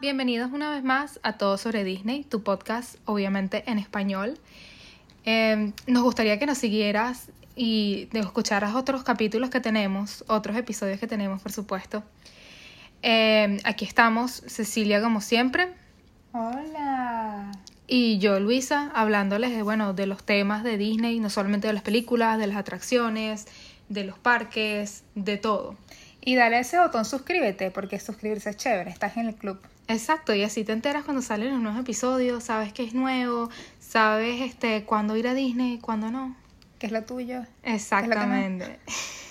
Bienvenidos una vez más a Todo sobre Disney, tu podcast obviamente en español. Eh, nos gustaría que nos siguieras y de escucharas otros capítulos que tenemos, otros episodios que tenemos, por supuesto. Eh, aquí estamos, Cecilia como siempre. Hola. Y yo, Luisa, hablándoles de, bueno, de los temas de Disney, no solamente de las películas, de las atracciones, de los parques, de todo. Y dale ese botón suscríbete, porque suscribirse es chévere, estás en el club. Exacto, y así te enteras cuando salen los nuevos episodios, sabes que es nuevo, sabes este cuándo ir a Disney, cuándo no. Que es lo tuyo. Exactamente.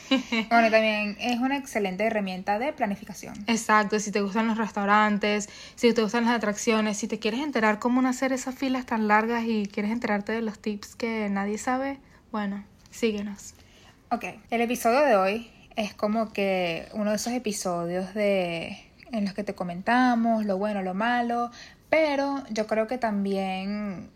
bueno, y también es una excelente herramienta de planificación. Exacto, si te gustan los restaurantes, si te gustan las atracciones, si te quieres enterar cómo hacer esas filas tan largas y quieres enterarte de los tips que nadie sabe, bueno, síguenos. Ok, el episodio de hoy es como que uno de esos episodios de en los que te comentamos lo bueno, lo malo, pero yo creo que también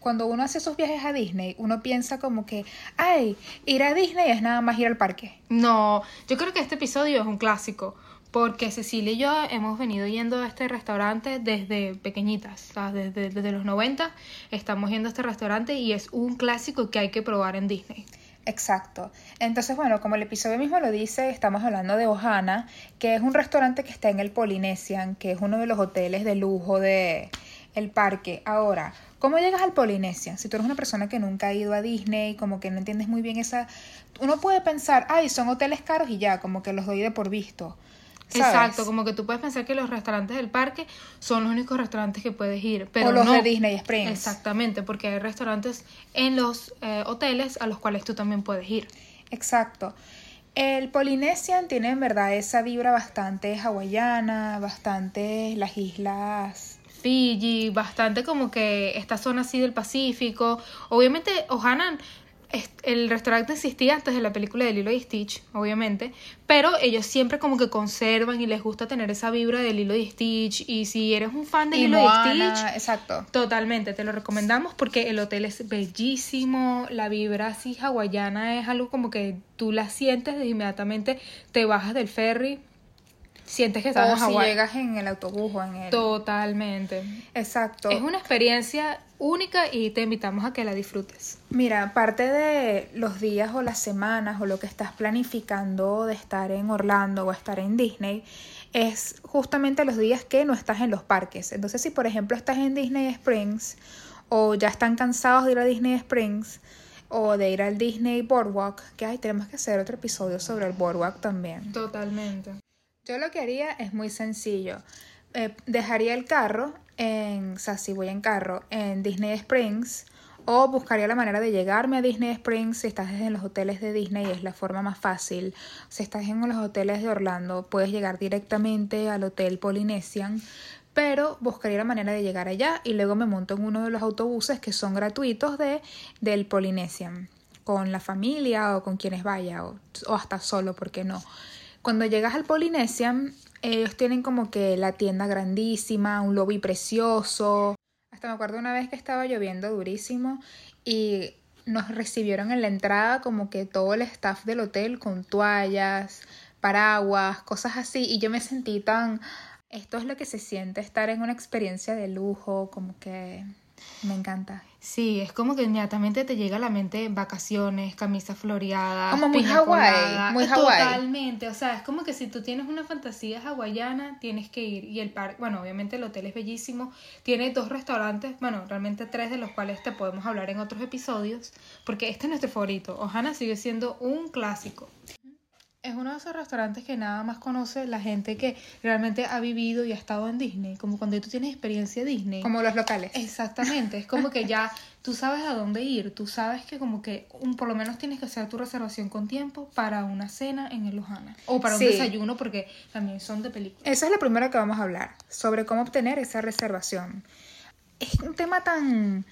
cuando uno hace esos viajes a Disney, uno piensa como que, ay, ir a Disney es nada más ir al parque. No, yo creo que este episodio es un clásico, porque Cecilia y yo hemos venido yendo a este restaurante desde pequeñitas, desde, desde los 90 estamos yendo a este restaurante y es un clásico que hay que probar en Disney. Exacto. Entonces, bueno, como el episodio mismo lo dice, estamos hablando de Ohana, que es un restaurante que está en el Polynesian, que es uno de los hoteles de lujo de el parque. Ahora, ¿cómo llegas al Polynesian? Si tú eres una persona que nunca ha ido a Disney, como que no entiendes muy bien esa... Uno puede pensar, ay, son hoteles caros y ya, como que los doy de por visto. Exacto, como que tú puedes pensar que los restaurantes del parque son los únicos restaurantes que puedes ir. Pero o los no. de Disney Springs. Exactamente, porque hay restaurantes en los eh, hoteles a los cuales tú también puedes ir. Exacto. El Polynesian tiene en verdad esa vibra bastante hawaiana, bastante las islas Fiji, bastante como que esta zona así del Pacífico. Obviamente, Ohana el restaurante existía antes de la película de Lilo y Stitch, obviamente, pero ellos siempre como que conservan y les gusta tener esa vibra de Lilo y Stitch y si eres un fan de Lilo y Stitch, exacto. Totalmente, te lo recomendamos porque el hotel es bellísimo, la vibra así hawaiana es algo como que tú la sientes de inmediatamente te bajas del ferry sientes que estás o si llegas en el autobús o en el... Totalmente. Exacto. Es una experiencia única y te invitamos a que la disfrutes. Mira, aparte de los días o las semanas o lo que estás planificando de estar en Orlando o estar en Disney, es justamente los días que no estás en los parques. Entonces, si por ejemplo estás en Disney Springs o ya están cansados de ir a Disney Springs, o de ir al Disney Boardwalk, que hay, tenemos que hacer otro episodio sobre el Boardwalk también. Totalmente. Yo lo que haría es muy sencillo. Eh, dejaría el carro en, o sea, si voy en carro, en Disney Springs, o buscaría la manera de llegarme a Disney Springs si estás en los hoteles de Disney, es la forma más fácil. Si estás en los hoteles de Orlando, puedes llegar directamente al Hotel Polynesian, pero buscaría la manera de llegar allá y luego me monto en uno de los autobuses que son gratuitos de, del Polynesian, con la familia o con quienes vaya, o, o hasta solo, porque no. Cuando llegas al Polynesian, ellos tienen como que la tienda grandísima, un lobby precioso. Hasta me acuerdo una vez que estaba lloviendo durísimo y nos recibieron en la entrada como que todo el staff del hotel con toallas, paraguas, cosas así. Y yo me sentí tan... Esto es lo que se siente estar en una experiencia de lujo, como que me encanta. Sí, es como que inmediatamente te llega a la mente vacaciones, camisa floreada. Como muy Hawái, muy Hawái. Totalmente, o sea, es como que si tú tienes una fantasía hawaiana, tienes que ir. Y el parque, bueno, obviamente el hotel es bellísimo, tiene dos restaurantes, bueno, realmente tres de los cuales te podemos hablar en otros episodios, porque este es nuestro favorito. Ohana sigue siendo un clásico es uno de esos restaurantes que nada más conoce la gente que realmente ha vivido y ha estado en Disney, como cuando tú tienes experiencia Disney. Como los locales. Exactamente, es como que ya tú sabes a dónde ir, tú sabes que como que un, por lo menos tienes que hacer tu reservación con tiempo para una cena en el Lujana o para un desayuno porque también son de película. Eso es lo primero que vamos a hablar, sobre cómo obtener esa reservación. Es un tema tan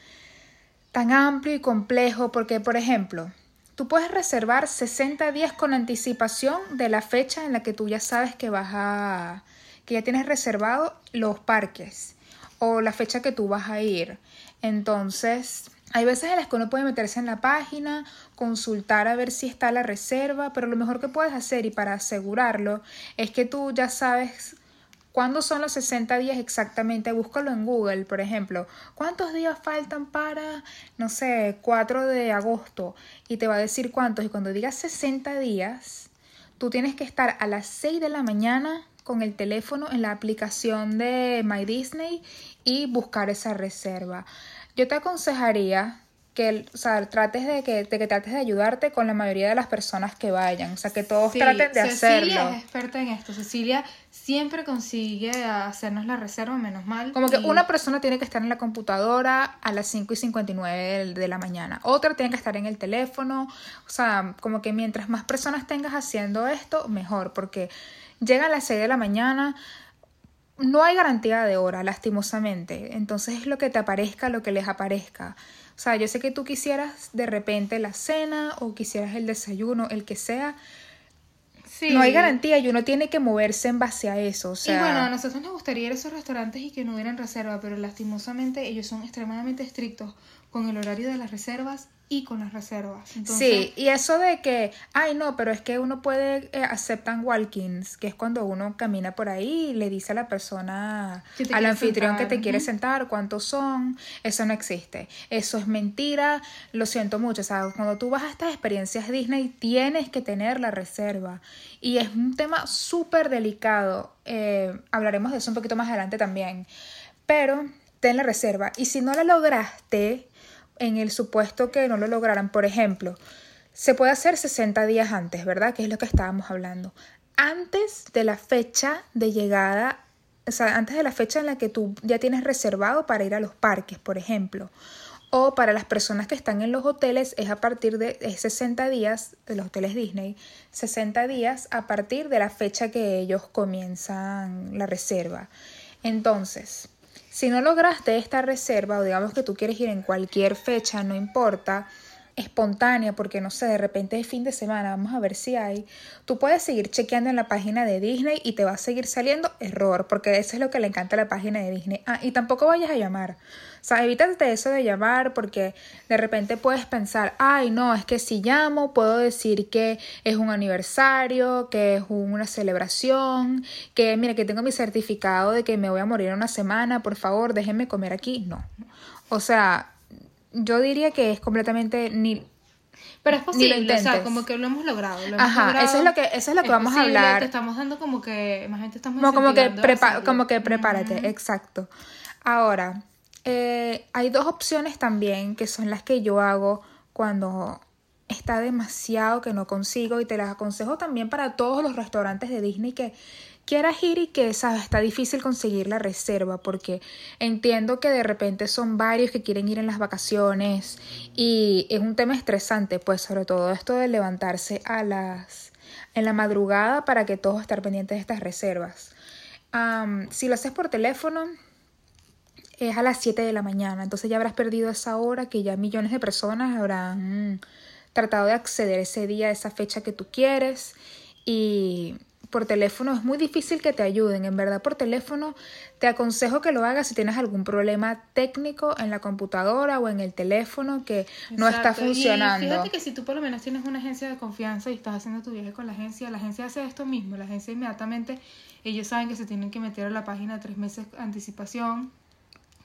tan amplio y complejo porque por ejemplo, Tú puedes reservar 60 días con anticipación de la fecha en la que tú ya sabes que vas a que ya tienes reservado los parques o la fecha que tú vas a ir. Entonces, hay veces en las que uno puede meterse en la página, consultar a ver si está la reserva, pero lo mejor que puedes hacer y para asegurarlo es que tú ya sabes ¿Cuándo son los 60 días exactamente? Búscalo en Google, por ejemplo. ¿Cuántos días faltan para, no sé, 4 de agosto? Y te va a decir cuántos. Y cuando digas 60 días, tú tienes que estar a las 6 de la mañana con el teléfono en la aplicación de My Disney y buscar esa reserva. Yo te aconsejaría que o sea, trates de que, de que trates de ayudarte con la mayoría de las personas que vayan, o sea, que todos traten de hacerlo. Cecilia es experta en esto. Cecilia siempre consigue hacernos la reserva, menos mal. Como que una persona tiene que estar en la computadora a las 5 y 59 de la mañana, otra tiene que estar en el teléfono, o sea, como que mientras más personas tengas haciendo esto, mejor, porque llega a las 6 de la mañana, no hay garantía de hora, lastimosamente. Entonces es lo que te aparezca, lo que les aparezca. O sea, yo sé que tú quisieras de repente la cena o quisieras el desayuno, el que sea. Sí. No hay garantía y uno tiene que moverse en base a eso. O sea... Y bueno, a nosotros nos gustaría ir a esos restaurantes y que no hubieran reserva, pero lastimosamente ellos son extremadamente estrictos con el horario de las reservas y con las reservas. Sí, y eso de que, ay no, pero es que uno puede, eh, aceptan walk-ins, que es cuando uno camina por ahí y le dice a la persona, al anfitrión que te quiere sentar, cuántos son, eso no existe, eso es mentira, lo siento mucho, o sea, cuando tú vas a estas experiencias Disney tienes que tener la reserva. Y es un tema súper delicado, eh, hablaremos de eso un poquito más adelante también, pero ten la reserva. Y si no la lograste, en el supuesto que no lo lograran, por ejemplo, se puede hacer 60 días antes, ¿verdad? Que es lo que estábamos hablando. Antes de la fecha de llegada, o sea, antes de la fecha en la que tú ya tienes reservado para ir a los parques, por ejemplo. O para las personas que están en los hoteles es a partir de 60 días, de los hoteles Disney, 60 días a partir de la fecha que ellos comienzan la reserva. Entonces, si no lograste esta reserva o digamos que tú quieres ir en cualquier fecha, no importa, espontánea, porque no sé, de repente es fin de semana, vamos a ver si hay, tú puedes seguir chequeando en la página de Disney y te va a seguir saliendo error, porque eso es lo que le encanta a la página de Disney. Ah, y tampoco vayas a llamar. O sea, evítate eso de llamar porque de repente puedes pensar, ay, no, es que si llamo puedo decir que es un aniversario, que es una celebración, que mire, que tengo mi certificado de que me voy a morir en una semana, por favor, déjenme comer aquí. No. O sea, yo diría que es completamente ni pero es posible, o sea, como que lo hemos logrado. Lo hemos Ajá, eso es lo que, eso es lo que vamos a hablar. Te estamos dando como que, más gente estamos como, como que como que prepárate, exacto. Ahora, eh, hay dos opciones también que son las que yo hago cuando está demasiado que no consigo y te las aconsejo también para todos los restaurantes de Disney que quieras ir y que sabes está difícil conseguir la reserva porque entiendo que de repente son varios que quieren ir en las vacaciones y es un tema estresante pues sobre todo esto de levantarse a las en la madrugada para que todos estén pendientes de estas reservas. Si lo haces por teléfono es a las 7 de la mañana entonces ya habrás perdido esa hora que ya millones de personas habrán tratado de acceder ese día esa fecha que tú quieres y por teléfono es muy difícil que te ayuden. En verdad, por teléfono te aconsejo que lo hagas si tienes algún problema técnico en la computadora o en el teléfono que no está funcionando. Y fíjate que si tú por lo menos tienes una agencia de confianza y estás haciendo tu viaje con la agencia, la agencia hace esto mismo. La agencia inmediatamente, ellos saben que se tienen que meter a la página tres meses anticipación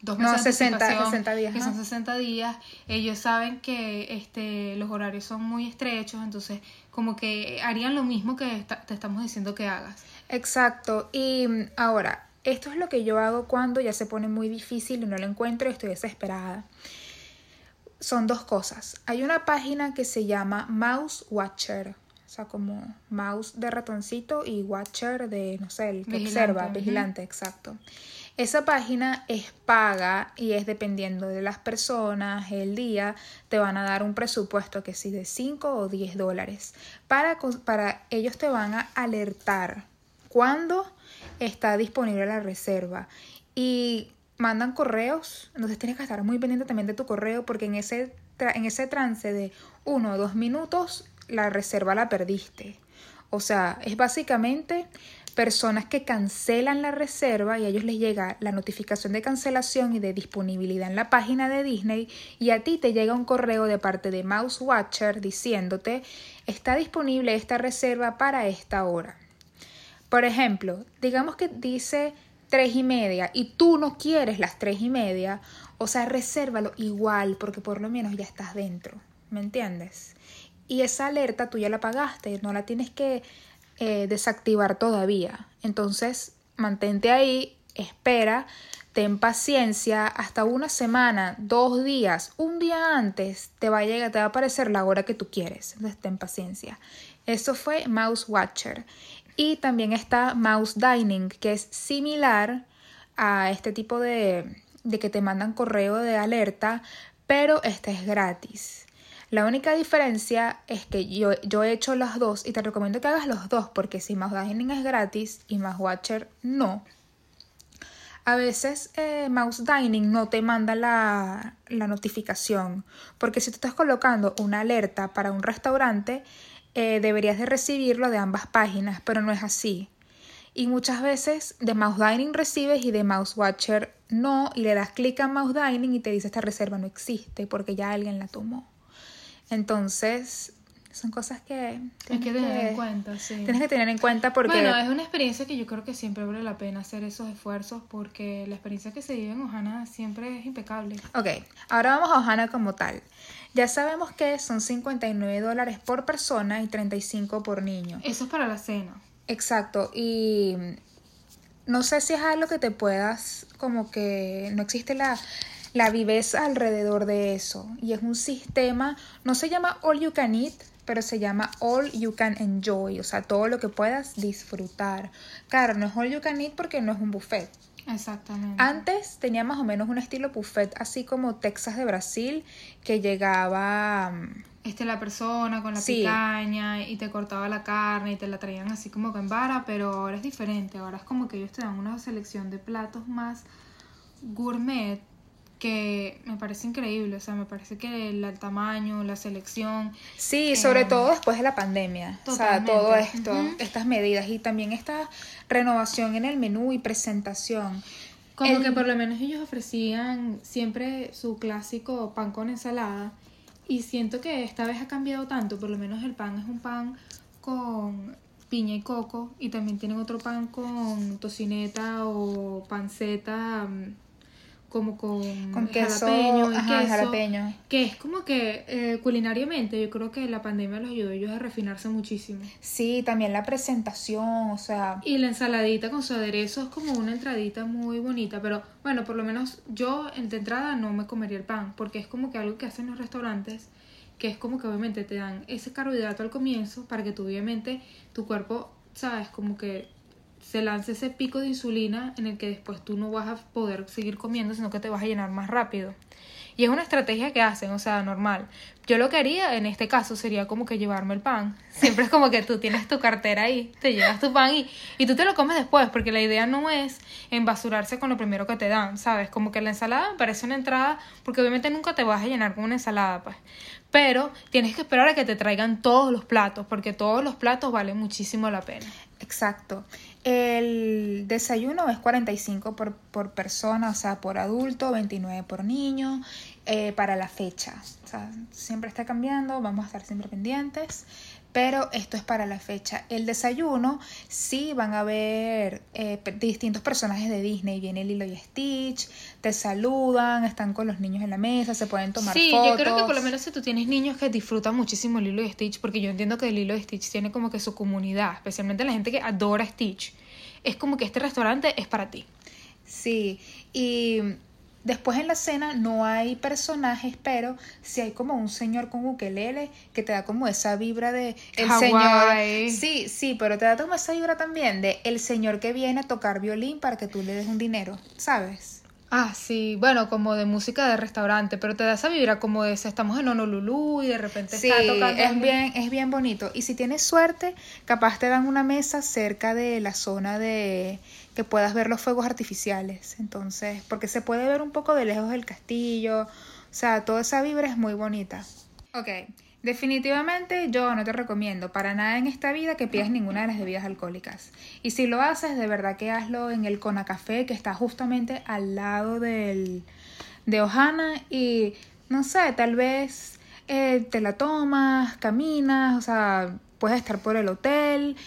dos meses no, 60, 60 días. Que son 60 días. Ellos saben que este, los horarios son muy estrechos, entonces como que harían lo mismo que te estamos diciendo que hagas. Exacto. Y mm, ahora, esto es lo que yo hago cuando ya se pone muy difícil y no lo encuentro y estoy desesperada. Son dos cosas. Hay una página que se llama Mouse Watcher. O sea, como mouse de ratoncito y watcher de, no sé, el que observa, vigilante, exacto. Esa página es paga y es dependiendo de las personas, el día, te van a dar un presupuesto que si de 5 o 10 dólares. Para, para ellos te van a alertar cuando está disponible la reserva. Y mandan correos, entonces tienes que estar muy pendiente también de tu correo porque en ese, en ese trance de uno o dos minutos la reserva la perdiste. O sea, es básicamente personas que cancelan la reserva y a ellos les llega la notificación de cancelación y de disponibilidad en la página de Disney y a ti te llega un correo de parte de Mouse Watcher diciéndote está disponible esta reserva para esta hora. Por ejemplo, digamos que dice tres y media y tú no quieres las tres y media, o sea, resérvalo igual porque por lo menos ya estás dentro, ¿me entiendes? Y esa alerta tú ya la pagaste, no la tienes que eh, desactivar todavía. Entonces, mantente ahí, espera, ten paciencia, hasta una semana, dos días, un día antes te va a llegar, te va a aparecer la hora que tú quieres. Entonces, ten paciencia. Eso fue Mouse Watcher. Y también está Mouse Dining, que es similar a este tipo de, de que te mandan correo de alerta, pero este es gratis. La única diferencia es que yo, yo he hecho las dos y te recomiendo que hagas los dos porque si Mouse Dining es gratis y Mouse Watcher no. A veces eh, Mouse Dining no te manda la, la notificación porque si tú estás colocando una alerta para un restaurante eh, deberías de recibirlo de ambas páginas, pero no es así. Y muchas veces de Mouse Dining recibes y de Mouse Watcher no, y le das clic a Mouse Dining y te dice esta reserva no existe porque ya alguien la tomó. Entonces, son cosas que tienes que tener en cuenta, sí. Tienes que tener en cuenta porque... Bueno, es una experiencia que yo creo que siempre vale la pena hacer esos esfuerzos porque la experiencia que se vive en Ohana siempre es impecable. Ok, ahora vamos a Ohana como tal. Ya sabemos que son 59 dólares por persona y 35 por niño. Eso es para la cena. Exacto, y no sé si es algo que te puedas, como que no existe la, la viveza alrededor de eso. Y es un sistema, no se llama All You Can Eat, pero se llama All You Can Enjoy, o sea, todo lo que puedas disfrutar. Claro, no es All You Can Eat porque no es un buffet. Exactamente. Antes tenía más o menos un estilo buffet, así como Texas de Brasil, que llegaba... Mm, este, la persona con la picaña y te cortaba la carne y te la traían así como que en vara, pero ahora es diferente. Ahora es como que ellos te dan una selección de platos más gourmet que me parece increíble, o sea, me parece que el, tamaño, la selección. Sí, sobre todo después de la pandemia, o sea, todo esto, estas medidas y también esta renovación en el menú y presentación. Como que por lo menos ellos ofrecían siempre su clásico pan con ensalada y siento que esta vez ha cambiado tanto, por lo menos el pan es un pan con piña y coco y también tienen otro pan con tocineta o panceta mm, como con, con queso, jalapeño, y queso, jalapeño. que es como que eh, culinariamente yo creo que la pandemia los ayudó a ellos a refinarse muchísimo. Sí, también la presentación, o sea... Y la ensaladita con su aderezo es como una entradita muy bonita, pero bueno, por lo menos yo de entrada no me comería el pan, porque es como que algo que hacen los restaurantes, que es como que obviamente te dan ese carbohidrato al comienzo para que tú obviamente tu cuerpo, sabes, como que se lance ese pico de insulina en el que después tú no vas a poder seguir comiendo, sino que te vas a llenar más rápido. Y es una estrategia que hacen, o sea, normal. Yo lo que haría en este caso sería como que llevarme el pan. Siempre es como que tú tienes tu cartera ahí, te llevas tu pan y, y tú te lo comes después, porque la idea no es enbasurarse con lo primero que te dan, ¿sabes? Como que la ensalada me parece una entrada, porque obviamente nunca te vas a llenar con una ensalada, pues. Pero tienes que esperar a que te traigan todos los platos, porque todos los platos valen muchísimo la pena. Exacto. El desayuno es 45 por, por persona, o sea, por adulto, 29 por niño, eh, para la fecha. O sea, siempre está cambiando, vamos a estar siempre pendientes pero esto es para la fecha. El desayuno, sí van a ver eh, distintos personajes de Disney. Viene Lilo y Stitch, te saludan, están con los niños en la mesa, se pueden tomar sí, fotos. Sí, yo creo que por lo menos si tú tienes niños que disfrutan muchísimo Lilo y Stitch, porque yo entiendo que Lilo y Stitch tiene como que su comunidad, especialmente la gente que adora Stitch. Es como que este restaurante es para ti. Sí, y Después en la cena no hay personajes, pero sí hay como un señor con ukelele que te da como esa vibra de el señor. Sí, sí, pero te da como esa vibra también de el señor que viene a tocar violín para que tú le des un dinero, ¿sabes? Ah, sí, bueno, como de música de restaurante, pero te da esa vibra como de estamos en Honolulu y de repente sí, está tocando. Es bien, es bien bonito. Y si tienes suerte, capaz te dan una mesa cerca de la zona de que puedas ver los fuegos artificiales. Entonces, porque se puede ver un poco de lejos el castillo. O sea, toda esa vibra es muy bonita. Ok, Definitivamente yo no te recomiendo para nada en esta vida que pidas ninguna de las bebidas alcohólicas. Y si lo haces, de verdad que hazlo en el Conacafé que está justamente al lado del, de Ohana y no sé, tal vez eh, te la tomas, caminas, o sea, puedes estar por el hotel.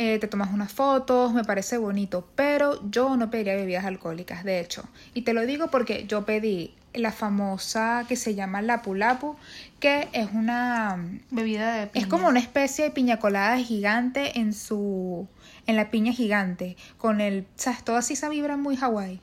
Eh, te tomas unas fotos, me parece bonito, pero yo no pediría bebidas alcohólicas, de hecho. Y te lo digo porque yo pedí la famosa que se llama Lapu Lapu, que es una bebida de piña. Es como una especie de piña colada gigante en su en la piña gigante, con el, sabes, todo así esa vibra muy Hawái,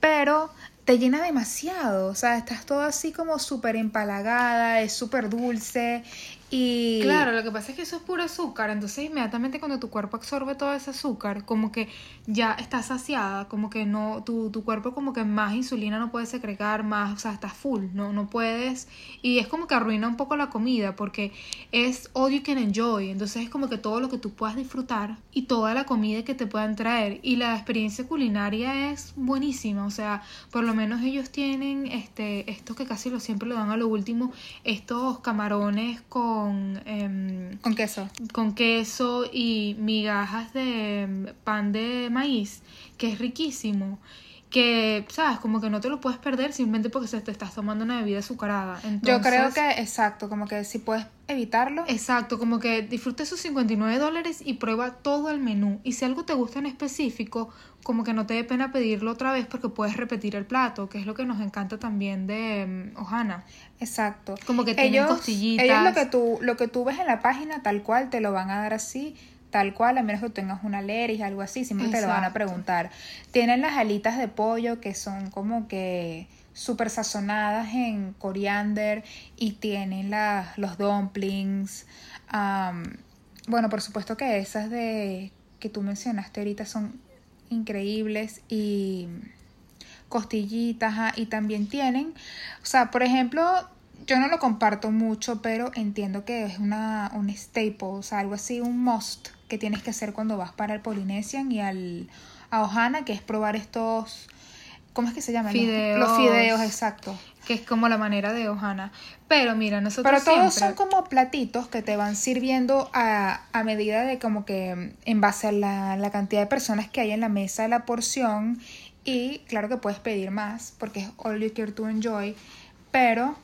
pero te llena demasiado, o sea, estás todo así como súper empalagada, es súper dulce y... Claro, lo que pasa es que eso es puro azúcar, entonces inmediatamente cuando tu cuerpo absorbe todo ese azúcar, como que ya estás saciada, como que no, tu, tu cuerpo como que más insulina no puede secretar, más, o sea, estás full, no, no puedes, y es como que arruina un poco la comida, porque es all you can enjoy, entonces es como que todo lo que tú puedas disfrutar y toda la comida que te puedan traer, y la experiencia culinaria es buenísima, o sea, por lo menos ellos tienen, este, estos que casi lo siempre lo dan a lo último, estos camarones con Em, con, queso. Con queso y migajas de em, pan de maíz, que es riquísimo que, ¿sabes? Como que no te lo puedes perder simplemente porque se te estás tomando una bebida azucarada. Yo creo que, exacto, como que si puedes evitarlo. Exacto, como que disfruta esos 59 dólares y prueba todo el menú. Y si algo te gusta en específico, como que no te dé pena pedirlo otra vez porque puedes repetir el plato, que es lo que nos encanta también de um, Ohana. Exacto. Como que tienen costillitas. Ellos lo que, tú, lo que tú ves en la página tal cual te lo van a dar así tal cual, a menos que tengas una alergia, algo así, siempre te lo van a preguntar. Tienen las alitas de pollo que son como que súper sazonadas en coriander y tienen los dumplings. bueno, por supuesto que esas de que tú mencionaste ahorita son increíbles y costillitas y también tienen, o sea, por ejemplo, yo no lo comparto mucho, pero entiendo que es una, un staple, o sea, algo así, un must que tienes que hacer cuando vas para el Polynesian y al, a Ohana, que es probar estos, ¿cómo es que se llaman? Fideos. Los fideos, exacto. Que es como la manera de Ohana. Pero mira, nosotros Pero todos son como platitos que te van sirviendo a, a medida de como que en base a la, la cantidad de personas que hay en la mesa, la porción. Y claro que puedes pedir más porque es all you care to enjoy. Pero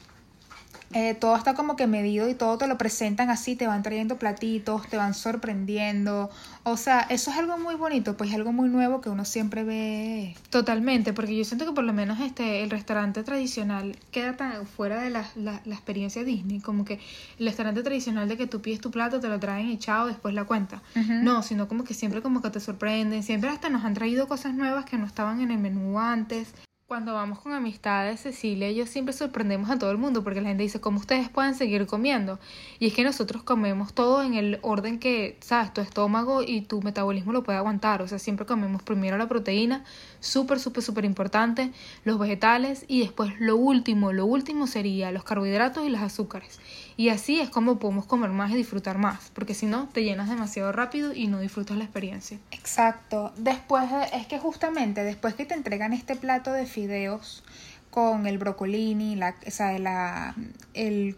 eh, todo está como que medido y todo te lo presentan así, te van trayendo platitos, te van sorprendiendo. O sea, eso es algo muy bonito, pues es algo muy nuevo que uno siempre ve. Totalmente, porque yo siento que por lo menos este el restaurante tradicional queda tan fuera de la, la, experiencia Disney, como que el restaurante tradicional de que tú pides tu plato, te lo traen echado, después la cuenta. No, sino como que siempre como que te sorprenden, siempre hasta nos han traído cosas nuevas que no estaban en el menú antes. Cuando vamos con amistades, Cecilia y yo siempre sorprendemos a todo el mundo porque la gente dice, ¿cómo ustedes pueden seguir comiendo? Y es que nosotros comemos todo en el orden que, sabes, tu estómago y tu metabolismo lo puede aguantar. O sea, siempre comemos primero la proteína, súper, súper, súper importante, los vegetales y después lo último, lo último sería los carbohidratos y los azúcares. Y así es como podemos comer más y disfrutar más, porque si no, te llenas demasiado rápido y no disfrutas la experiencia. Exacto. Después, es que justamente después que te entregan este plato de fideos con el brocolini, la, o sea, la, el,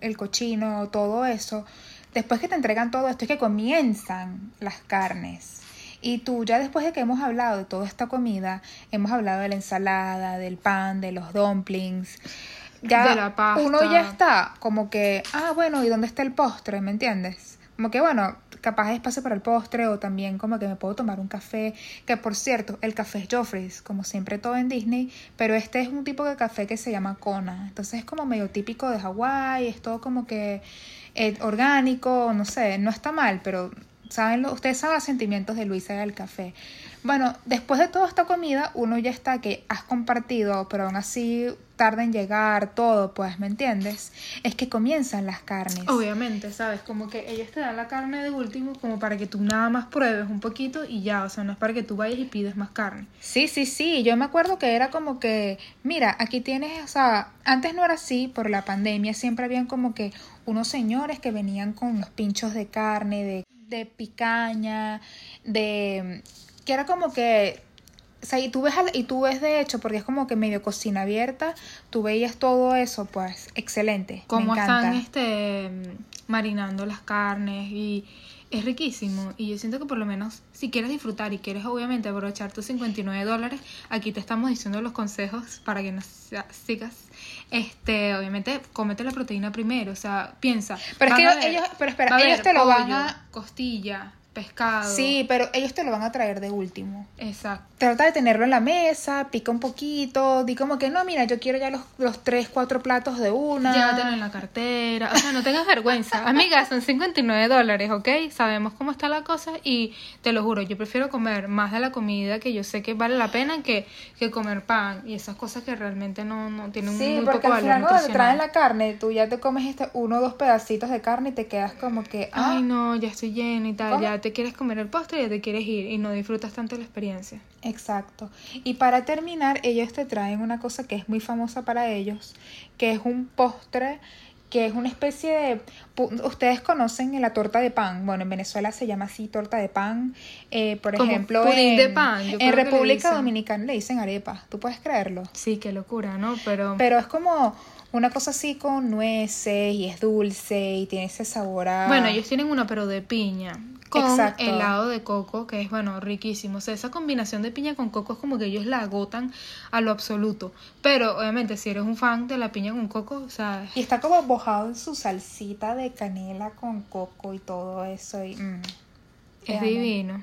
el cochino, todo eso, después que te entregan todo esto es que comienzan las carnes. Y tú ya después de que hemos hablado de toda esta comida, hemos hablado de la ensalada, del pan, de los dumplings, ya uno ya está como que, ah, bueno, ¿y dónde está el postre? ¿Me entiendes? Como que, bueno, capaz es espacio para el postre o también como que me puedo tomar un café, que por cierto, el café es Joffrey's, como siempre todo en Disney, pero este es un tipo de café que se llama Kona, entonces es como medio típico de Hawái, es todo como que eh, orgánico, no sé, no está mal, pero saben lo, ustedes saben los sentimientos de Luisa del café. Bueno, después de toda esta comida, uno ya está que has compartido, pero aún así tarda en llegar todo, pues, ¿me entiendes? Es que comienzan las carnes. Obviamente, ¿sabes? Como que ellos te dan la carne de último como para que tú nada más pruebes un poquito y ya, o sea, no es para que tú vayas y pides más carne. Sí, sí, sí, yo me acuerdo que era como que, mira, aquí tienes, o sea, antes no era así, por la pandemia siempre habían como que unos señores que venían con los pinchos de carne, de, de picaña, de... que era como que o sea, y tú ves, y tú ves de hecho, porque es como que medio cocina abierta, tú veías todo eso, pues, excelente. Cómo están este, marinando las carnes y es riquísimo. Y yo siento que por lo menos, si quieres disfrutar y quieres obviamente aprovechar tus 59 dólares, aquí te estamos diciendo los consejos para que nos sigas. Este, obviamente, cómete la proteína primero, o sea, piensa. Pero es que ellos, pero espera, ellos te lo van a... Costilla, pescado. Sí, pero ellos te lo van a traer de último. Exacto. Trata de tenerlo en la mesa, pica un poquito, di como que no, mira, yo quiero ya los, los tres, cuatro platos de una. Llévatelo en la cartera. O sea, no tengas vergüenza. Amiga, son 59 dólares, ¿ok? Sabemos cómo está la cosa y te lo juro, yo prefiero comer más de la comida que yo sé que vale la pena que, que comer pan y esas cosas que realmente no, no tienen Sí, muy porque poco al valor final cuando te traen la carne, tú ya te comes este uno o dos pedacitos de carne y te quedas como que, ah, Ay, no, ya estoy llena y tal. ¿Cómo? Ya te quieres comer el postre y ya te quieres ir y no disfrutas tanto la experiencia. Exacto. Y para terminar, ellos te traen una cosa que es muy famosa para ellos, que es un postre que es una especie de... Ustedes conocen la torta de pan. Bueno, en Venezuela se llama así torta de pan. Eh, por Como ejemplo, en, de pan, en le República. Dominicana le dicen arepa. ¿Tú puedes creerlo? Sí, qué locura, ¿no? Pero, Pero es como una cosa así con nueces y es dulce y tiene ese sabor a... bueno, ellos tienen una pero de piña. Con Exacto. helado de coco, que es, bueno, riquísimo. O sea, esa combinación de piña con coco es como que ellos la agotan a lo absoluto. Pero, obviamente, si eres un fan de la piña con coco, o sea, Y está como mojado en su salsita de canela con coco y todo eso. Y, mm, es divino.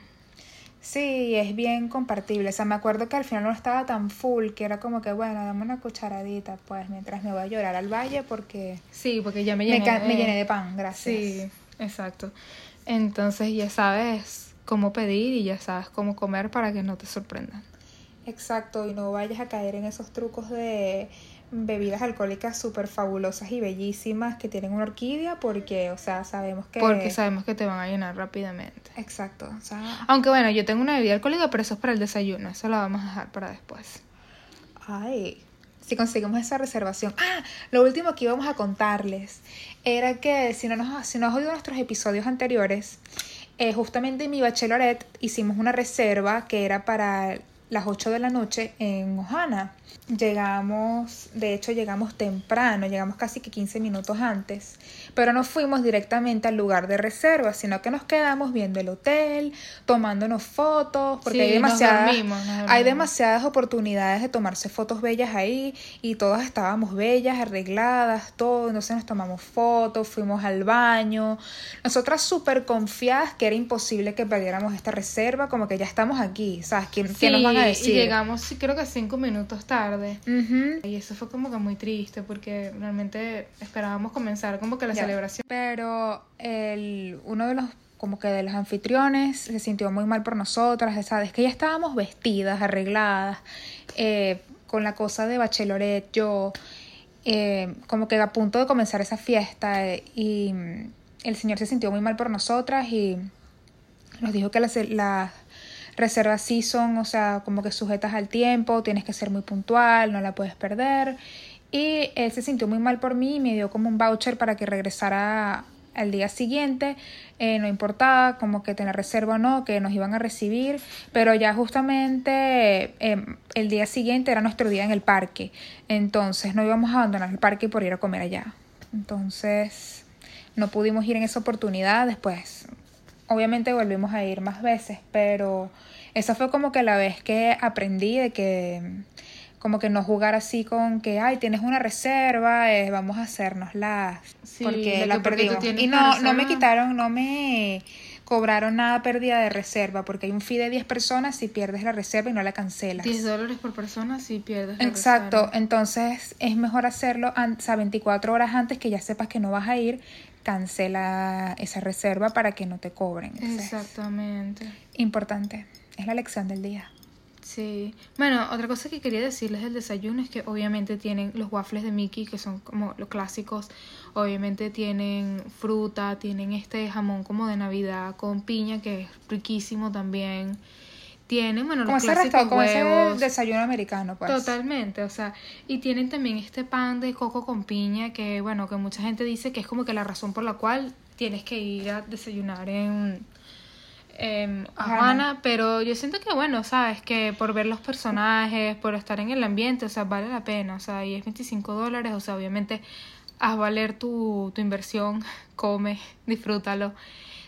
Sí, es bien compartible. O sea, me acuerdo que al final no estaba tan full, que era como que, bueno, dame una cucharadita, pues, mientras me voy a llorar al valle porque Sí, porque ya me me, llené, me de- llené de pan, gracias. Sí, exacto. Entonces ya sabes cómo pedir y ya sabes cómo comer para que no te sorprendan. Exacto, y no vayas a caer en esos trucos de bebidas alcohólicas súper fabulosas y bellísimas que tienen una orquídea porque, o sea, sabemos que... Porque sabemos que te van a llenar rápidamente. Exacto, o sea... Aunque bueno, yo tengo una bebida alcohólica, pero eso es para el desayuno. Eso lo vamos a dejar para después. Ay, si conseguimos esa reservación. Ah, lo último que íbamos a contarles era que si no, nos, si no has oído nuestros episodios anteriores, eh, justamente en mi bachelorette hicimos una reserva que era para las 8 de la noche en Ojana. Llegamos, de hecho llegamos temprano, llegamos casi que 15 minutos antes, pero no fuimos directamente al lugar de reserva, sino que nos quedamos viendo el hotel, tomándonos fotos, porque Sí, hay demasiadas, dormimos, hay demasiadas oportunidades de tomarse fotos bellas ahí y todas estábamos bellas, arregladas, todo, entonces nos tomamos fotos, fuimos al baño, nosotras súper confiadas que era imposible que perdiéramos esta reserva, como que ya estamos aquí, ¿sabes? ¿Qué, qué nos van a decir? Y llegamos, creo que cinco minutos tarde. Ujú. Y eso fue como que muy triste porque realmente esperábamos comenzar como que la celebración. Pero el, uno de los como que de los anfitriones se sintió muy mal por nosotras, ¿sabes? Que ya estábamos vestidas, arregladas, eh, con la cosa de bachelorette, yo eh, como que a punto de comenzar esa fiesta eh, y mm, el señor se sintió muy mal por nosotras y nos dijo que las, las reservas sí son, o sea, como que sujetas al tiempo, tienes que ser muy puntual, no la puedes perder. Y él se sintió muy mal por mí y me dio como un voucher para que regresara al día siguiente. Eh, no importaba como que tener reserva o no, que nos iban a recibir, pero ya justamente eh, el día siguiente era nuestro día en el parque. Entonces no íbamos a abandonar el parque por ir a comer allá. Entonces no pudimos ir en esa oportunidad. Después obviamente volvimos a ir más veces, pero esa fue como que la vez que aprendí de que como que no jugar así con que, ay, tienes una reserva, eh, vamos a hacernos las Sí, porque la porque perdimos. Y no, no me quitaron, no me cobraron nada pérdida de reserva, porque hay un fee de 10 personas si pierdes la reserva y no la cancelas. 10 dólares por persona si pierdes la Exacto, reserva. entonces es mejor hacerlo o sea, 24 horas antes que ya sepas que no vas a ir, cancela esa reserva para que no te cobren. Entonces, Exactamente. Importante, es la lección del día. Sí. Bueno, otra cosa que quería decirles del desayuno es que obviamente tienen los waffles de Mickey, que son como los clásicos. Obviamente tienen fruta, tienen este jamón como de Navidad con piña, que es riquísimo también. Tienen, bueno, Como los ese, clásicos resto- como ese desayuno americano, pues. Totalmente, o sea, y tienen también este pan de coco con piña que, bueno, que mucha gente dice que es como que la razón por la cual tienes que ir a desayunar en, Ajá. Habana, pero yo siento que, bueno, sabes, que por ver los personajes, por estar en el ambiente, o sea, vale la pena, o sea, y es 25 dólares, o sea, obviamente haz valer tu, tu inversión, come, disfrútalo.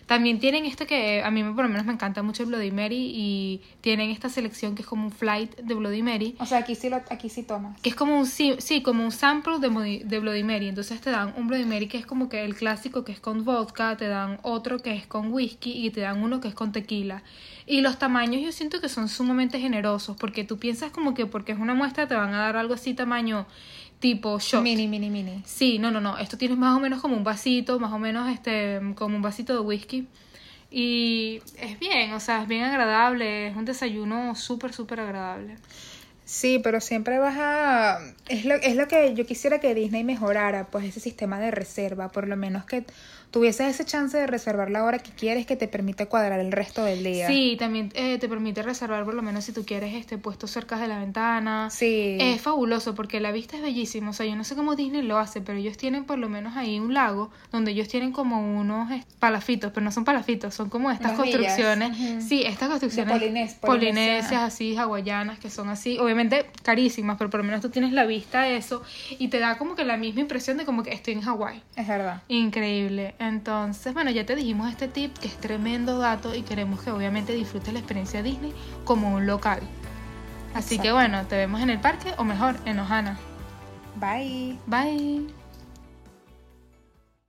También tienen este que a mí por lo menos me encanta mucho el Bloody Mary y tienen esta selección que es como un flight de Bloody Mary. O sea, aquí sí, lo, aquí sí tomas. Que es como un, sí, sí, como un sample de, de Bloody Mary. Entonces te dan un Bloody Mary que es como que el clásico que es con vodka, te dan otro que es con whisky y te dan uno que es con tequila. Y los tamaños yo siento que son sumamente generosos porque tú piensas como que porque es una muestra te van a dar algo así tamaño tipo shot. Mini, mini, mini. Sí, no, no, no. Esto tienes más o menos como un vasito, más o menos este, como un vasito de whisky. Y es bien, o sea, es bien agradable. Es un desayuno súper, súper agradable. Sí, pero siempre vas a... Es lo, es lo que yo quisiera que Disney mejorara, pues ese sistema de reserva, por lo menos que tuvieses ese chance de reservar la hora que quieres que te permite cuadrar el resto del día. Sí, también eh, te permite reservar por lo menos si tú quieres este puesto cerca de la ventana. Sí. Es fabuloso porque la vista es bellísima. O sea, yo no sé cómo Disney lo hace, pero ellos tienen por lo menos ahí un lago donde ellos tienen como unos palafitos, pero no son palafitos, son como estas Unas construcciones. Sí, estas construcciones polinesias, polinesias. así, hawaianas, que son así, obviamente carísimas, pero por lo menos tú tienes la vista a eso y te da como que la misma impresión de como que estoy en Hawái. Es verdad. Increíble. Entonces, bueno, ya te dijimos este tip que es tremendo dato y queremos que obviamente disfrutes la experiencia Disney como un local. Así que bueno, te vemos en el parque o mejor en Ohana. Bye. Bye.